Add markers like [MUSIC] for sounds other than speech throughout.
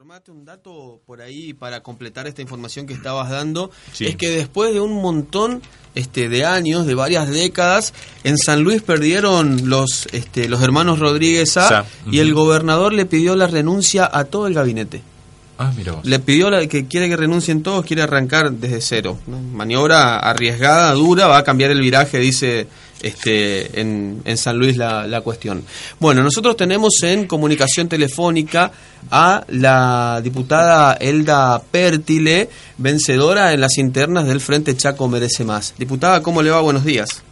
Informate. Un dato por ahí para completar esta información que estabas dando Sí. es que después de un montón este, de años, de varias décadas, en San Luis perdieron los, este, los hermanos Rodríguez A y el gobernador le pidió la renuncia a todo el gabinete. Ah, mira vos. Le pidió la- que quiere que renuncien todos, quiere arrancar desde cero. ¿no? Maniobra arriesgada, dura, va a cambiar el viraje, dice este, en, en San Luis la, la cuestión. Bueno, nosotros tenemos en comunicación telefónica a la diputada Elda Pértile, vencedora en las internas del Frente Chaco Merece Más. Diputada, ¿cómo le va? Buenos días.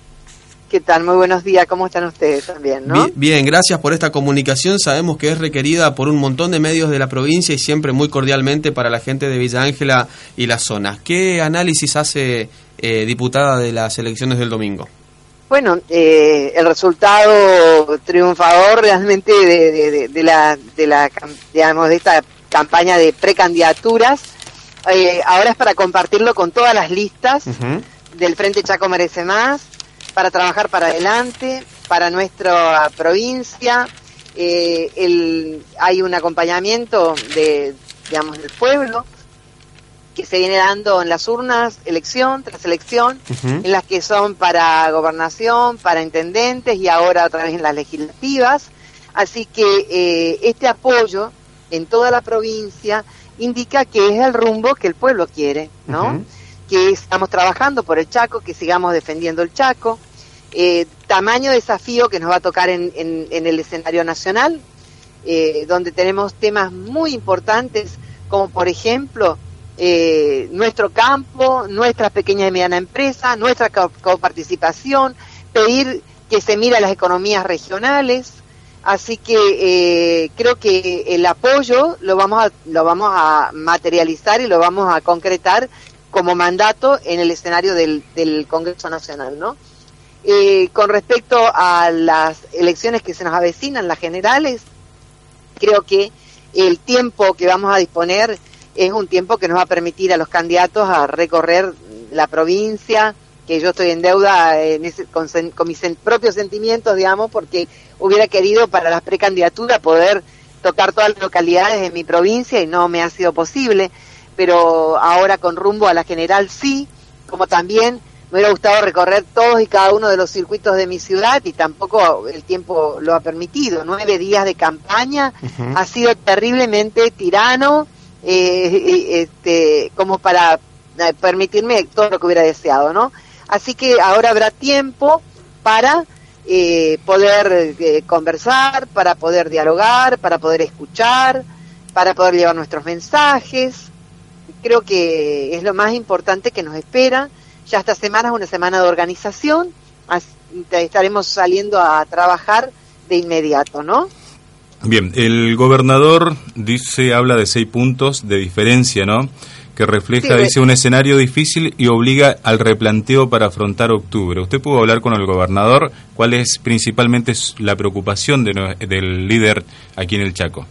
¿Qué tal? Muy buenos días. ¿Cómo están ustedes también, no? Bien, gracias por esta comunicación. Sabemos que es requerida por un montón de medios de la provincia y siempre muy cordialmente para la gente de Villa Ángela y las zonas. ¿Qué análisis hace eh, diputada de las elecciones del domingo? Bueno, eh, el resultado triunfador realmente de, de- de- de la, de la, digamos, de esta campaña de precandidaturas, eh, ahora es para compartirlo con todas las listas del Frente Chaco Merece Más, para trabajar para adelante, para nuestra provincia. Eh, el, hay un acompañamiento de, digamos, del pueblo que se viene dando en las urnas, elección tras elección, en las que son para gobernación, para intendentes y ahora otra vez en las legislativas. Así que eh, este apoyo en toda la provincia indica que es el rumbo que el pueblo quiere, ¿no? Que estamos trabajando por el Chaco, que sigamos defendiendo el Chaco. Eh, tamaño desafío que nos va a tocar en, en- en el escenario nacional, eh, donde tenemos temas muy importantes, como por ejemplo eh, nuestro campo, nuestras pequeñas y medianas empresas, nuestra co- coparticipación, pedir que se mire a las economías regionales. Así que eh, creo que el apoyo lo vamos a, lo vamos a materializar y lo vamos a concretar como mandato en el escenario del, del Congreso Nacional, ¿no? Eh, con respecto a las elecciones que se nos avecinan, las generales, creo que el tiempo que vamos a disponer es un tiempo que nos va a permitir a los candidatos a recorrer la provincia, que yo estoy en deuda en ese- con, mis propios sentimientos, digamos, porque hubiera querido para las precandidaturas poder tocar todas las localidades de mi provincia y no me ha sido posible, pero ahora con rumbo a la general sí, como también me hubiera gustado recorrer todos y cada uno de los circuitos de mi ciudad y tampoco el tiempo lo ha permitido. Nueve días de campaña ha sido terriblemente tirano, eh, [LAUGHS] este, como para eh, permitirme todo lo que hubiera deseado, ¿no? Así que ahora habrá tiempo para eh, poder eh, conversar, para poder dialogar, para poder escuchar, para poder llevar nuestros mensajes. Creo que es lo más importante que nos espera. Ya esta semana es una semana de organización, estaremos saliendo a trabajar de inmediato, ¿no? Bien, el gobernador dice, habla de seis puntos de diferencia, ¿no? Que refleja, Sí, dice, un escenario difícil y obliga al replanteo para afrontar octubre. ¿Usted pudo hablar con el gobernador? ¿Cuál es principalmente la preocupación de del líder aquí en el Chaco?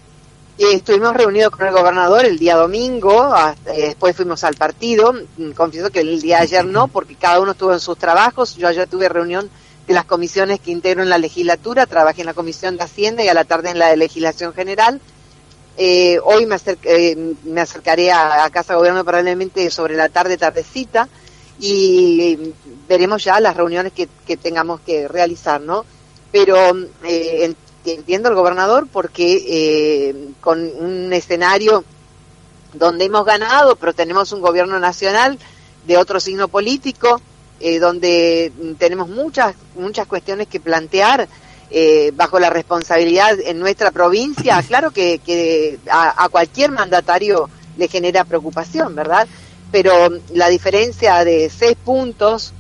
Eh, estuvimos reunidos con el gobernador el día domingo, hasta- eh, después fuimos al partido. Mm, Confieso que el día de ayer no, porque cada uno estuvo en sus trabajos. Yo ayer tuve reunión de las comisiones que integro en la legislatura, trabajé en la comisión de Hacienda y a la tarde en la de legislación general. Eh, hoy me, eh, me acercaré a, Casa de Gobierno probablemente sobre la tarde, tardecita, y veremos ya las reuniones que, tengamos que realizar, ¿no? Pero eh, en- entiendo al gobernador porque eh, con un escenario donde hemos ganado, pero tenemos un gobierno nacional de otro signo político, eh, donde tenemos muchas muchas cuestiones que plantear eh, bajo la responsabilidad en nuestra provincia, [LAUGHS] claro que, que a, a cualquier mandatario le genera preocupación, ¿verdad? Pero la diferencia de seis puntos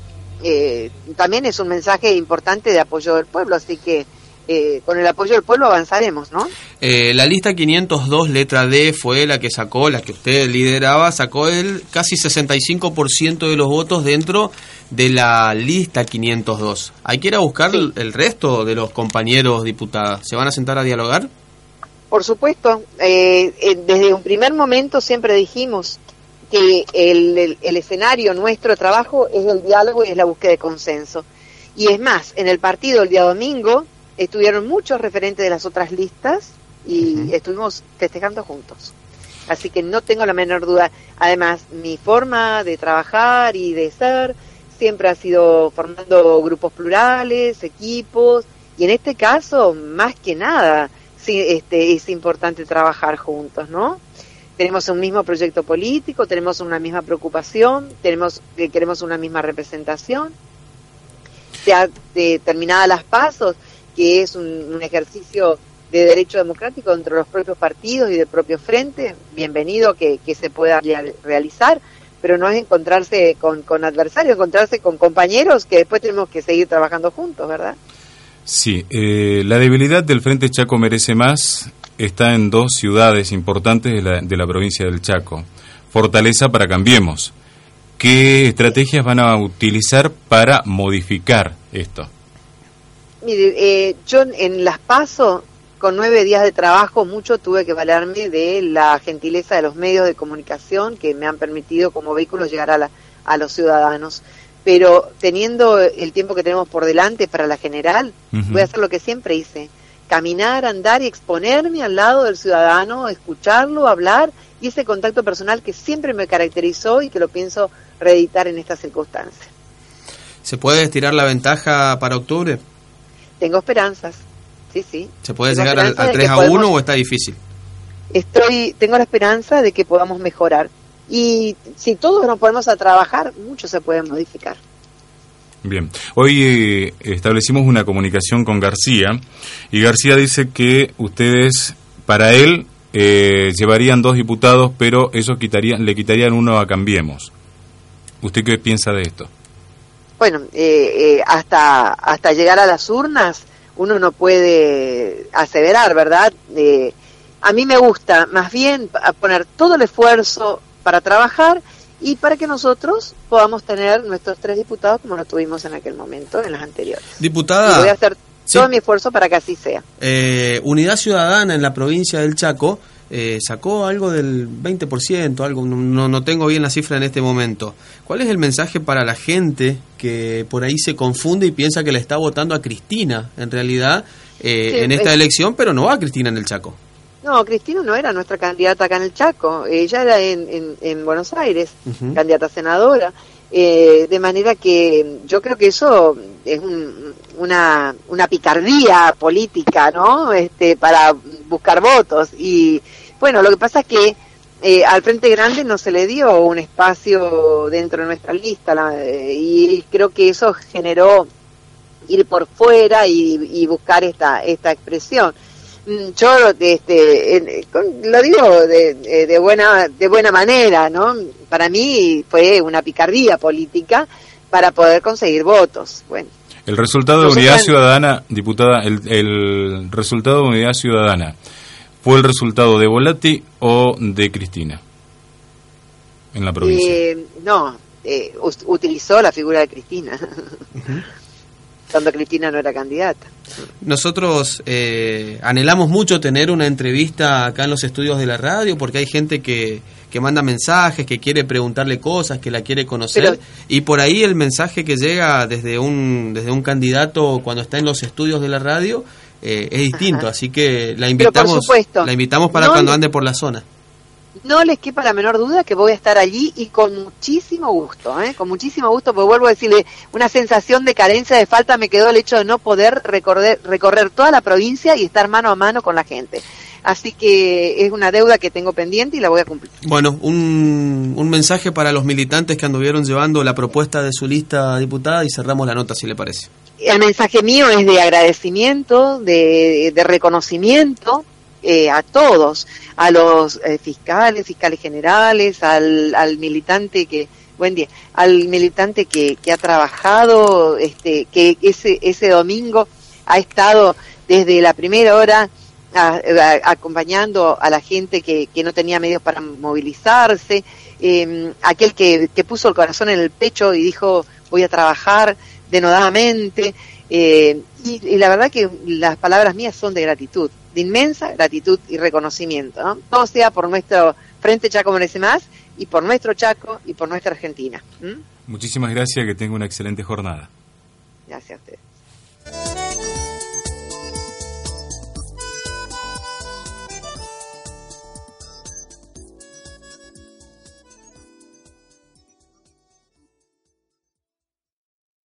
eh, también es un mensaje importante de apoyo del pueblo, así que eh, con el apoyo del pueblo avanzaremos, ¿no? Eh, la lista 502, letra D, fue la que sacó, la que usted lideraba, sacó el casi 65% de los votos dentro de la lista 502. Hay que ir a buscar Sí. el, resto de los compañeros diputados. ¿Se van a sentar a dialogar? Por supuesto, eh, eh, desde un primer momento siempre dijimos que el, el- el escenario nuestro trabajo es el diálogo y es la búsqueda de consenso. Y es más, en el partido el día domingo estuvieron muchos referentes de las otras listas y estuvimos festejando juntos. Así que no tengo la menor duda. Además, mi forma de trabajar y de ser siempre ha sido formando grupos plurales, equipos, y en este caso, más que nada, sí, este, es importante trabajar juntos, ¿no? Tenemos un mismo proyecto político, tenemos una misma preocupación, tenemos eh, queremos una misma representación. Se ha eh, terminado las pasos, que es un, ejercicio de derecho democrático entre los propios partidos y del propio frente, bienvenido que, que se pueda real- realizar, pero no es encontrarse con, con adversarios, encontrarse con compañeros que después tenemos que seguir trabajando juntos, ¿verdad? Sí, eh, la debilidad del Frente Chaco Merece Más está en dos ciudades importantes de la, de la provincia del Chaco. Fortaleza para Cambiemos. ¿Qué estrategias van a utilizar para modificar esto? Mire, eh, yo en las paso, con nueve días de trabajo, mucho tuve que valerme de la gentileza de los medios de comunicación que me han permitido como vehículo llegar a, la- a los ciudadanos. Pero teniendo el tiempo que tenemos por delante para la general, voy a hacer lo que siempre hice. Caminar, andar y exponerme al lado del ciudadano, escucharlo, hablar y ese contacto personal que siempre me caracterizó y que lo pienso reeditar en estas circunstancias. ¿Se puede estirar la ventaja para octubre? Tengo esperanzas. Sí, sí. ¿Se puede Tengo llegar al de 3 que a podemos- 1 o está difícil? estoy tengo la esperanza de que podamos mejorar y si todos nos ponemos a trabajar mucho se puede modificar Bien, hoy eh, establecimos una comunicación con García y García dice que ustedes, para él, eh, llevarían dos diputados, pero esos quitarían, le quitarían uno a Cambiemos. ¿Usted qué piensa de esto? Bueno eh, eh, hasta hasta llegar a las urnas uno no puede aseverar verdad Eh, a mí me gusta más bien poner todo el esfuerzo para trabajar y para que nosotros podamos tener nuestros tres diputados como lo tuvimos en aquel momento en las anteriores. Y Diputada, voy a hacer sí. todo mi esfuerzo para que así sea. Eh, Unidad Ciudadana en la provincia del Chaco eh, sacó algo del 20%, algo, no, no, tengo bien la cifra en este momento. ¿Cuál es el mensaje para la gente que por ahí se confunde y piensa que le está votando a Cristina, en realidad, eh, Sí, en esta es- elección, pero no va a Cristina en el Chaco? No, Cristina no era nuestra candidata acá en el Chaco, ella era en, en, en Buenos Aires, candidata a senadora, eh, de manera que yo creo que eso es un- una, una picardía política, ¿no? Este, para buscar votos. Y bueno, lo que pasa es que eh, al Frente Grande no se le dio un espacio dentro de nuestra lista la- eh, y creo que eso generó ir por fuera y, y buscar esta, esta expresión. Mm, Yo este, en- con- lo digo de, de- de buena, de buena manera, ¿no? Para mí fue una picardía política para poder conseguir votos. Bueno, El resultado de Unidad Ciudadana, diputada, el, el resultado de Unidad Ciudadana, ¿fue el resultado de Volati o de Cristina en la provincia? eh, no, eh, utilizó la figura de Cristina, cuando Cristina no era candidata. Nosotros eh, anhelamos mucho tener una entrevista acá en los estudios de la radio porque hay gente que, que manda mensajes, que quiere preguntarle cosas, que la quiere conocer Pero- y por ahí el mensaje que llega desde un desde un candidato cuando está en los estudios de la radio eh, es distinto, Ajá. así que la invitamos la invitamos para no cuando ande por la zona. No les quepa la menor duda que voy a estar allí y con muchísimo gusto, ¿eh? con muchísimo gusto, porque vuelvo a decirle, una sensación de carencia, de falta me quedó el hecho de no poder recorrer, recorrer toda la provincia y estar mano a mano con la gente. Así que es una deuda que tengo pendiente y la voy a cumplir. Bueno, un, un mensaje para los militantes que anduvieron llevando la propuesta de su lista diputada y cerramos la nota si le parece. El mensaje mío es de agradecimiento, de, de reconocimiento eh, a todos, a los eh, fiscales, fiscales generales, al, al militante que, buen día, al militante que, que ha trabajado, este, que ese, ese domingo ha estado desde la primera hora acompañando a la gente que, que no tenía medios para movilizarse, eh, aquel que, que puso el corazón en el pecho y dijo voy a trabajar denodadamente. eh, y, y la verdad que las palabras mías son de gratitud, de inmensa gratitud y reconocimiento. ¿no? Todo sea por nuestro Frente Chaco Merece Más y por nuestro Chaco y por nuestra Argentina. Muchísimas gracias, que tenga una excelente jornada. Gracias a ustedes.